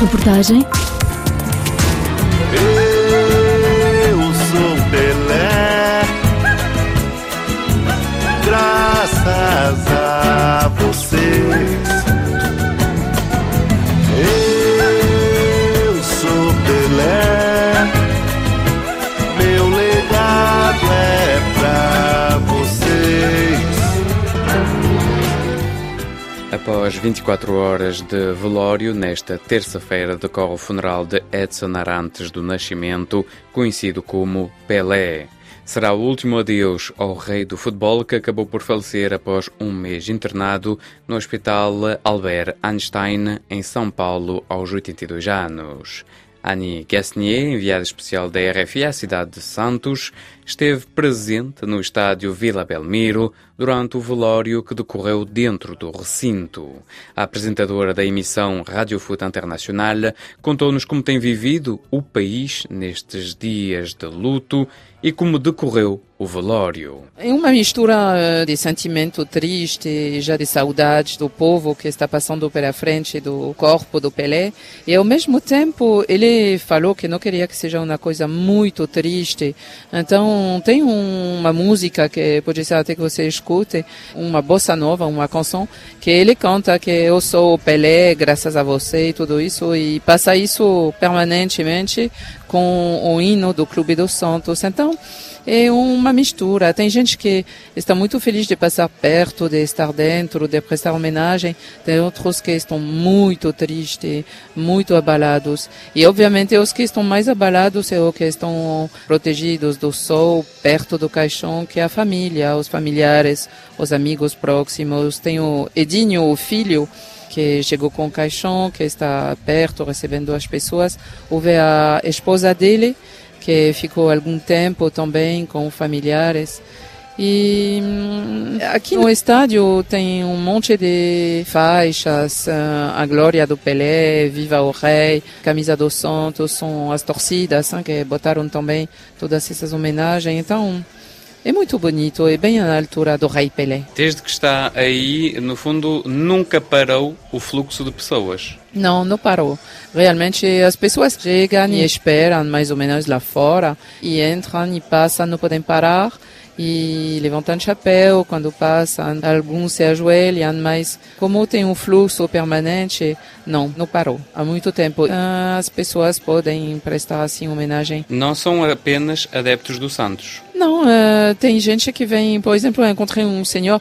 Reportagem Após 24 horas de velório, nesta terça-feira decorre o funeral de Edson Arantes do Nascimento, conhecido como Pelé. Será o último adeus ao rei do futebol que acabou por falecer após um mês internado no Hospital Albert Einstein, em São Paulo, aos 82 anos. Annie Gasnier, enviada especial da RFI à cidade de Santos, esteve presente no estádio Vila Belmiro durante o velório que decorreu dentro do recinto. A apresentadora da emissão Rádio Foot Internacional contou-nos como tem vivido o país nestes dias de luto e como decorreu o velório. É uma mistura eh, de sentimento triste e já de saudades do povo que está passando pela frente do corpo do Pelé. E ao mesmo tempo ele falou que não queria que seja uma coisa muito triste. Então tem um- uma música que pode ser até que você escute, uma bossa nova, uma canção, que ele canta que eu sou Pelé graças a você e tudo isso. E passa isso permanentemente com o hino do Clube dos Santos. Então, é uma mistura. Tem gente que está muito feliz de passar perto, de estar dentro, de prestar homenagem. Tem outros que estão muito tristes, muito abalados. E, obviamente, os que estão mais abalados são os que estão protegidos do sol, perto do caixão, que é a família, os familiares, os amigos próximos. Tem o Edinho, o filho, que chegou com o caixão, que está perto, recebendo as pessoas. Houve a esposa dele, que ficou algum tempo também com familiares. E aqui no estádio tem um monte de faixas, ah, a glória do Pelé, Viva o Rei, Camisa do Santos, são as torcidas ah, que botaram também todas essas homenagens. Então, é muito bonito, é bem à altura do Rei Pelé. Desde que está aí, no fundo, nunca parou o fluxo de pessoas. Não, não parou. Realmente as pessoas chegam e esperam mais ou menos lá fora e entram e passam, não podem parar e levantam chapéu quando passam. Alguns se ajoelham, mas como tem um fluxo permanente, não, não parou. Há muito tempo. Ah, As pessoas podem prestar assim homenagem Não são apenas adeptos do Santos. não, eh, tem gente que vem, por exemplo, eu encontrei um senhor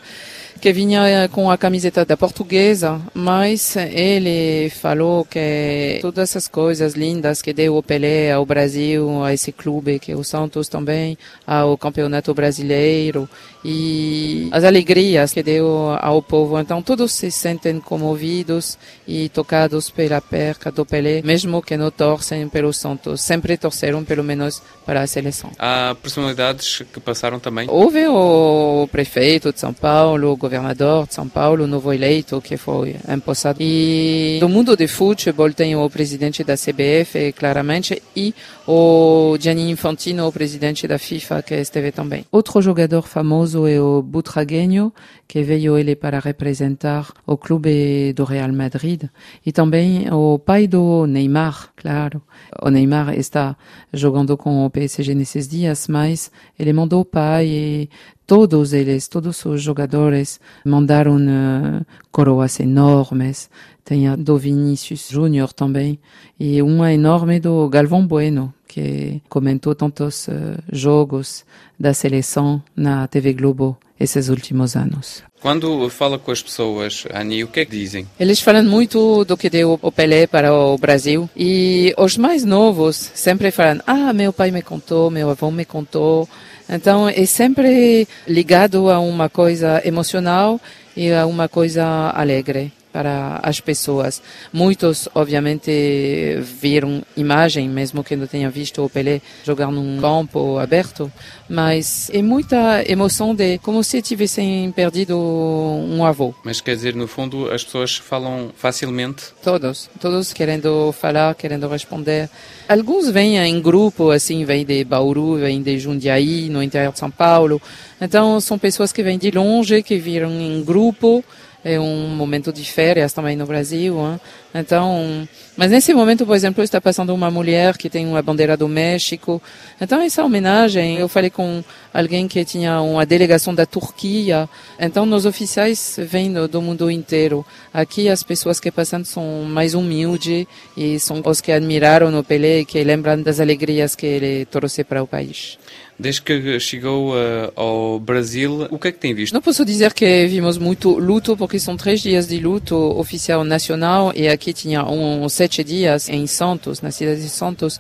que vinha eh, com a camiseta da portuguesa, mas ele falou que todas essas coisas lindas que deu o Pelé ao Brasil, a esse clube que o Santos também, ao campeonato brasileiro e as alegrias que deu ao povo. Então todos se sentem comovidos e tocados pela perca do Pelé, mesmo que não torcem pelo Santos, sempre torceram pelo menos para a seleção. Há personalidades que passaram também. Houve o prefeito de São Paulo, o governador de São Paulo, novo eleito, que foi empossado. E do mundo de futebol tem o presidente da CBF, claramente, e o Gianni Infantino, o presidente da FIFA, que esteve também. Outro jogador famoso é o Butragueño, que veio ele para representar o clube do Real Madrid. E também o pai do Neymar, claro. O Neymar está jogando com o PSG nesses dias, mas ele mandou o pai e todos eles, todos os jogadores mandaram eh, coroas enormes. Tem a do Vinícius Júnior também e uma enorme do Galvão Bueno, que comentou tantos eh, jogos da seleção na TV Globo esses últimos anos. Quando fala com as pessoas, Ani, o que é que dizem? Eles falam muito do que deu o Pelé para o Brasil e os mais novos sempre falam: Ah, meu pai me contou, meu avô me contou. Então é sempre ligado a uma coisa emocional e a uma coisa alegre para as pessoas. Muitos, obviamente, viram imagem, mesmo que não tenham visto o Pelé jogar num campo aberto, mas é muita emoção de como se tivessem perdido um avô. Mas quer dizer, no fundo, as pessoas falam facilmente. Todos, todos querendo falar, querendo responder. Alguns vêm em grupo, assim, vêm de Bauru, vêm de Jundiaí, no interior de São Paulo. Então, são pessoas que vêm de longe, que viram em grupo é um momento de férias também no Brasil. Hein? Então, mas nesse momento, por exemplo, está passando uma mulher que tem uma bandeira do México. Então, essa homenagem, eu falei com alguém que tinha uma delegação da Turquia. Então, nos oficiais vêm do, do mundo inteiro. Aqui, as pessoas que passam são mais humildes e são os que admiraram o Pelé e que lembram das alegrias que ele trouxe para o país. Desde que chegou uh, ao Brasil, o que é que tem visto? Não posso dizer que vimos muito luto, porque são três dias de luto oficial nacional e aqui tinha um, sete dias em Santos, na cidade de Santos.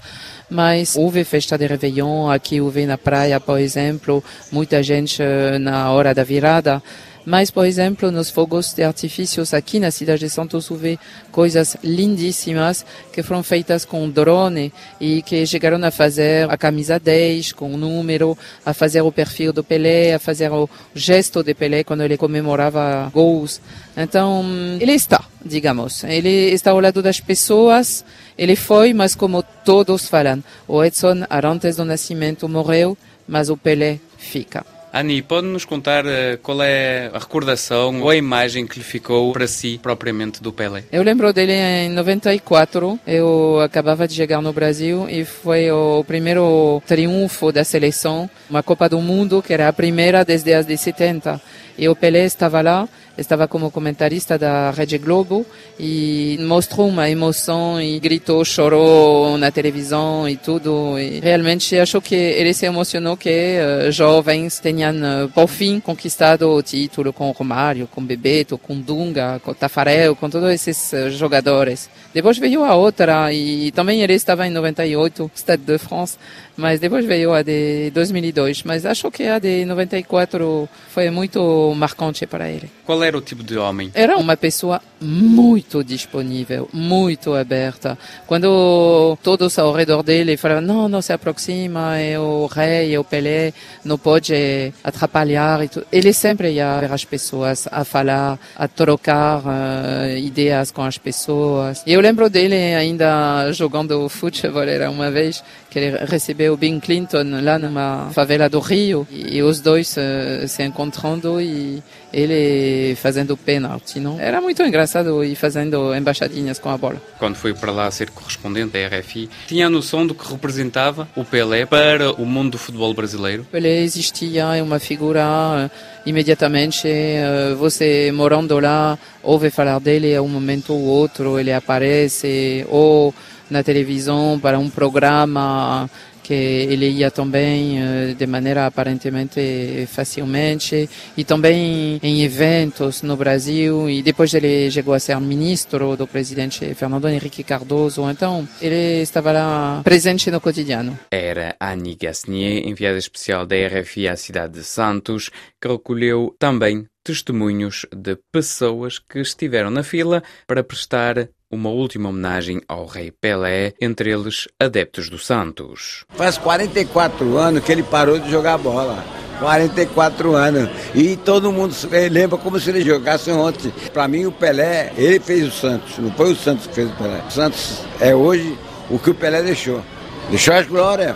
Mas houve festa de Réveillon, aqui houve na praia, por exemplo, muita gente eh, na hora da virada. Mas, por exemplo, nos fogos de artifícios aqui na cidade de Santos houve coisas lindíssimas que foram feitas com drone e que chegaram a fazer a camisa 10 com o número, a fazer o perfil do Pelé, a fazer o gesto de Pelé quando ele comemorava gols. Então, ele está, digamos, ele está ao lado das pessoas, ele foi, mas como todos falam, o Edson antes do nascimento morreu, mas o Pelé fica. Ani, pode-nos contar uh, qual é a recordação ou a imagem que lhe ficou para si propriamente do Pelé? Eu lembro dele em 94. Eu acabava de chegar no Brasil e foi o primeiro triunfo da seleção, uma Copa do Mundo que era a primeira desde as de 70. E o Pelé estava lá estava como comentarista da Rede Globo e mostrou uma emoção e gritou, chorou na televisão e tudo. E realmente achou que ele se emocionou que uh, jovens tenham, uh, por fim, conquistado o título com Romário, com Bebeto, com Dunga, com Tafarel, com todos esses uh, jogadores. Depois veio a outra e também ele estava em 98, Stade de France, mas depois veio a de 2002. Mas acho que a de 94 foi muito marcante para ele. Qual era o tipo de homem? Era uma pessoa muito disponível, muito aberta. Quando todos ao redor dele falavam, não, não se aproxima, é o rei, é o Pelé, não pode atrapalhar. E tudo. Ele sempre ia ver as pessoas, a falar, a trocar uh, ideias com as pessoas. E eu lembro dele ainda jogando futebol, era uma vez que ele recebeu Bill Clinton lá numa favela do Rio e os dois uh, se encontrando e ele fazendo pênalti, não? Era muito engraçado e fazendo embaixadinhas com a bola. Quando foi para lá ser correspondente da RFI, tinha a noção do que representava o Pelé para o mundo do futebol brasileiro? Pelé existia, é uma figura imediatamente, eh, você morando lá, ouve falar dele a um momento ou outro, ele aparece ou na televisão para um programa que ele ia também eh, de maneira aparentemente facilmente e também em eventos no Brasil e depois ele chegou a ser ministro do presidente Fernando Henrique Cardoso. Então ele estava lá presente no cotidiano. Era Annie Gasnier enviada especial da RFI à cidade de Santos que recolheu também testemunhos de pessoas que estiveram na fila para prestar uma última homenagem ao rei Pelé, entre eles adeptos do Santos. Faz 44 anos que ele parou de jogar bola. 44 anos. E todo mundo lembra como se ele jogasse ontem. Para mim, o Pelé, ele fez o Santos. Não foi o Santos que fez o Pelé. O Santos é hoje o que o Pelé deixou. Deixou as glórias,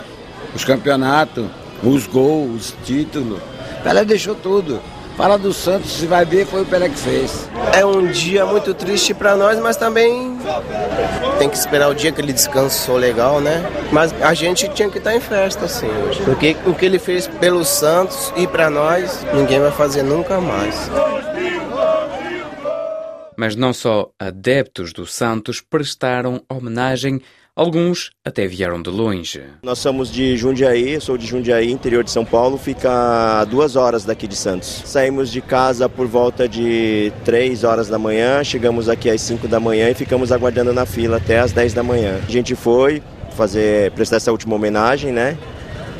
os campeonatos, os gols, os títulos. O Pelé deixou tudo. Fala do Santos, se vai ver, foi o Pelé que fez. É um dia muito triste para nós, mas também tem que esperar o dia que ele descansou legal, né? Mas a gente tinha que estar em festa, assim, hoje. Porque o que ele fez pelo Santos e para nós, ninguém vai fazer nunca mais. Mas não só adeptos do Santos prestaram homenagem Alguns até vieram de longe. Nós somos de Jundiaí, sou de Jundiaí, interior de São Paulo, fica a duas horas daqui de Santos. Saímos de casa por volta de três horas da manhã, chegamos aqui às cinco da manhã e ficamos aguardando na fila até às dez da manhã. A gente foi fazer prestar essa última homenagem, né?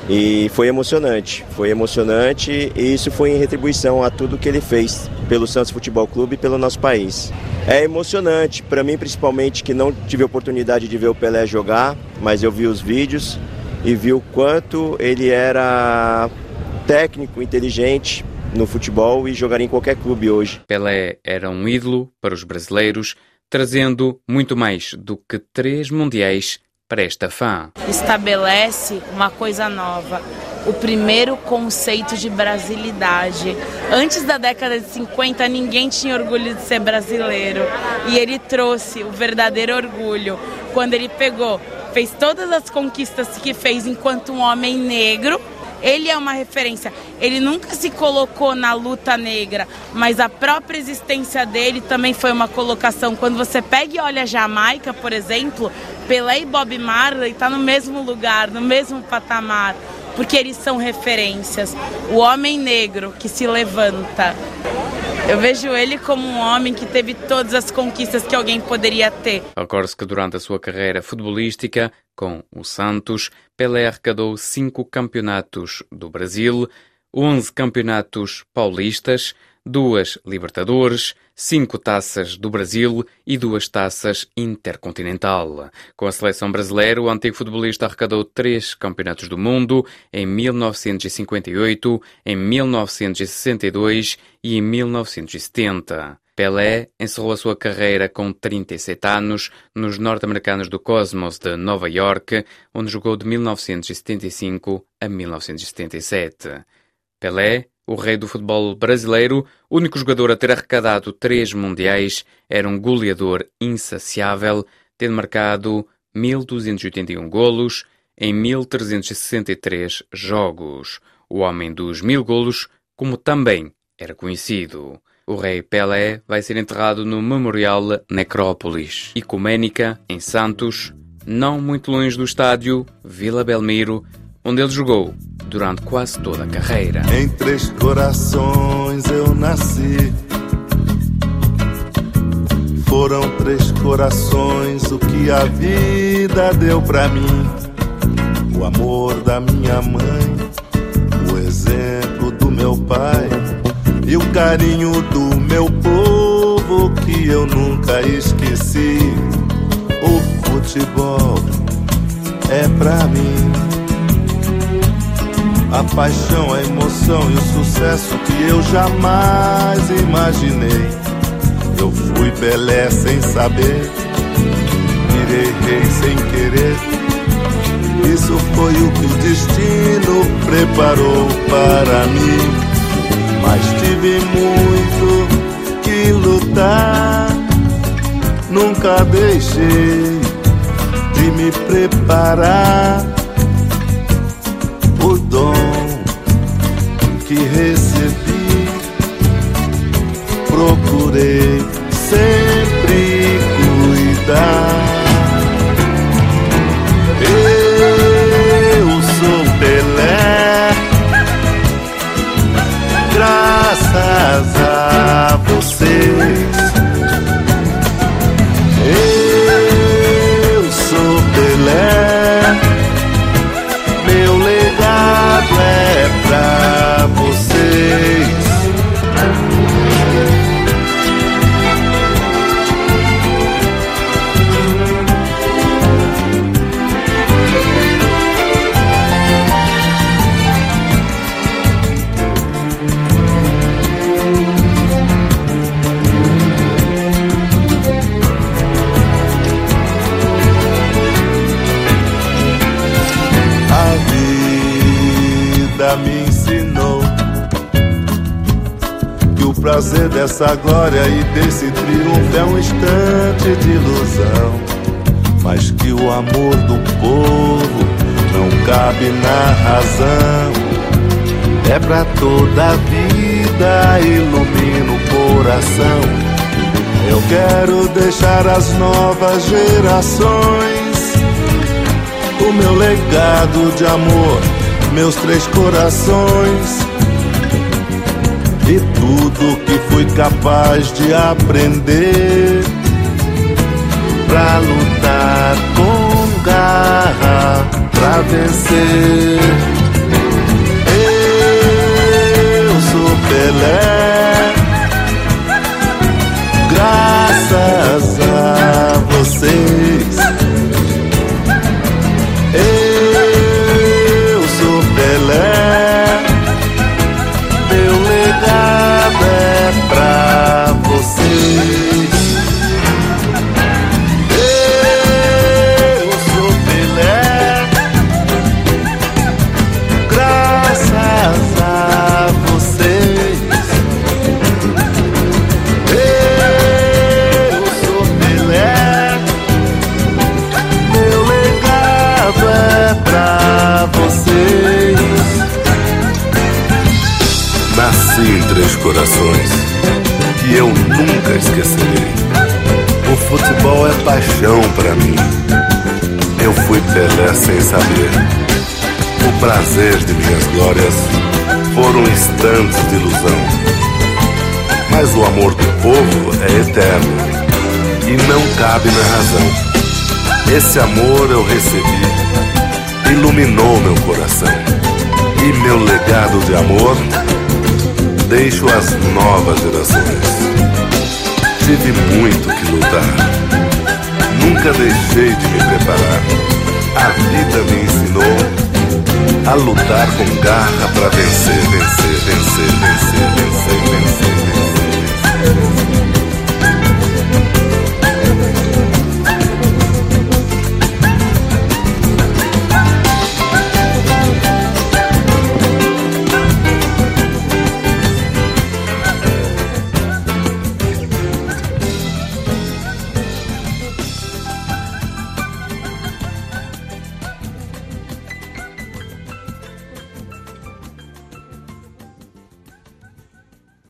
E foi emocionante, foi emocionante e isso foi em retribuição a tudo que ele fez pelo Santos Futebol Clube e pelo nosso país. É emocionante, para mim principalmente que não tive oportunidade de ver o Pelé jogar, mas eu vi os vídeos e vi o quanto ele era técnico, inteligente no futebol e jogaria em qualquer clube hoje. Pelé era um ídolo para os brasileiros, trazendo muito mais do que três mundiais para esta fã. Estabelece uma coisa nova. o primeiro conceito de brasilidade. Antes da década de 50, ninguém tinha orgulho de ser brasileiro. E ele trouxe o verdadeiro orgulho quando ele pegou, fez todas as conquistas que fez enquanto um homem negro ele é uma referência. Ele nunca se colocou na luta negra, mas a própria existência dele também foi uma colocação. Quando você pega e olha Jamaica, por exemplo, Pelé e Bob Marley estão tá no mesmo lugar, no mesmo patamar, porque eles são referências. O homem negro que se levanta. Eu vejo ele como um homem que teve todas as conquistas que alguém poderia ter. Recorde-se que durante a sua carreira futebolística, com o Santos, Pelé arrecadou cinco campeonatos do Brasil, 11 campeonatos paulistas, duas Libertadores, cinco taças do Brasil e duas taças Intercontinental. Com a seleção brasileira, o antigo futebolista arrecadou três campeonatos do mundo em 1958, em 1962 e em 1970. Pelé encerrou a sua carreira com 37 anos nos norte-americanos do Cosmos de Nova York, onde jogou de 1975 a 1977. Pelé o rei do futebol brasileiro, único jogador a ter arrecadado três mundiais, era um goleador insaciável, tendo marcado 1.281 golos em 1.363 jogos. O homem dos mil golos, como também era conhecido. O rei Pelé vai ser enterrado no Memorial Necrópolis Ecuménica, em Santos, não muito longe do estádio Vila Belmiro, onde ele jogou durante quase toda a carreira. Em três corações eu nasci. Foram três corações o que a vida deu para mim. O amor da minha mãe, o exemplo do meu pai e o carinho do meu povo que eu nunca esqueci. O futebol é pra mim a paixão, a emoção e o sucesso que eu jamais imaginei. Eu fui Pelé sem saber, virei rei sem querer. Isso foi o que o destino preparou para mim. Mas tive muito que lutar, nunca deixei de me preparar dom que recebi, procurei sempre cuidar. Prazer dessa glória e desse triunfo é um instante de ilusão. Mas que o amor do povo não cabe na razão. É pra toda a vida, ilumina o coração. Eu quero deixar às novas gerações o meu legado de amor, meus três corações e tudo que fui capaz de aprender pra lutar com garra, pra vencer. Saber. O prazer de minhas glórias foram instantes de ilusão. Mas o amor do povo é eterno e não cabe na razão. Esse amor eu recebi, iluminou meu coração. E meu legado de amor deixo às novas gerações. Tive muito que lutar, nunca deixei de me preparar. A vida me ensinou a lutar com garra para vencer, vencer, vencer, vencer, vencer.